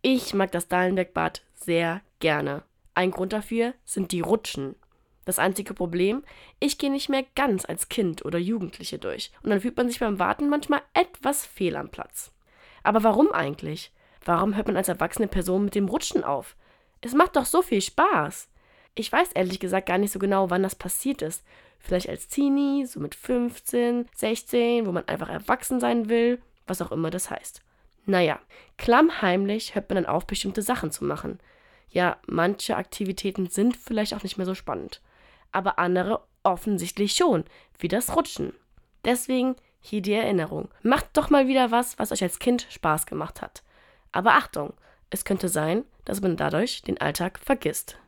Ich mag das Dallenbergbad sehr gerne. Ein Grund dafür sind die Rutschen. Das einzige Problem, ich gehe nicht mehr ganz als Kind oder Jugendliche durch und dann fühlt man sich beim Warten manchmal etwas fehl am Platz. Aber warum eigentlich? Warum hört man als erwachsene Person mit dem Rutschen auf? Es macht doch so viel Spaß. Ich weiß ehrlich gesagt gar nicht so genau, wann das passiert ist. Vielleicht als Teenie, so mit 15, 16, wo man einfach erwachsen sein will, was auch immer das heißt. Naja, klammheimlich hört man dann auf, bestimmte Sachen zu machen. Ja, manche Aktivitäten sind vielleicht auch nicht mehr so spannend. Aber andere offensichtlich schon, wie das Rutschen. Deswegen hier die Erinnerung. Macht doch mal wieder was, was euch als Kind Spaß gemacht hat. Aber Achtung, es könnte sein, dass man dadurch den Alltag vergisst.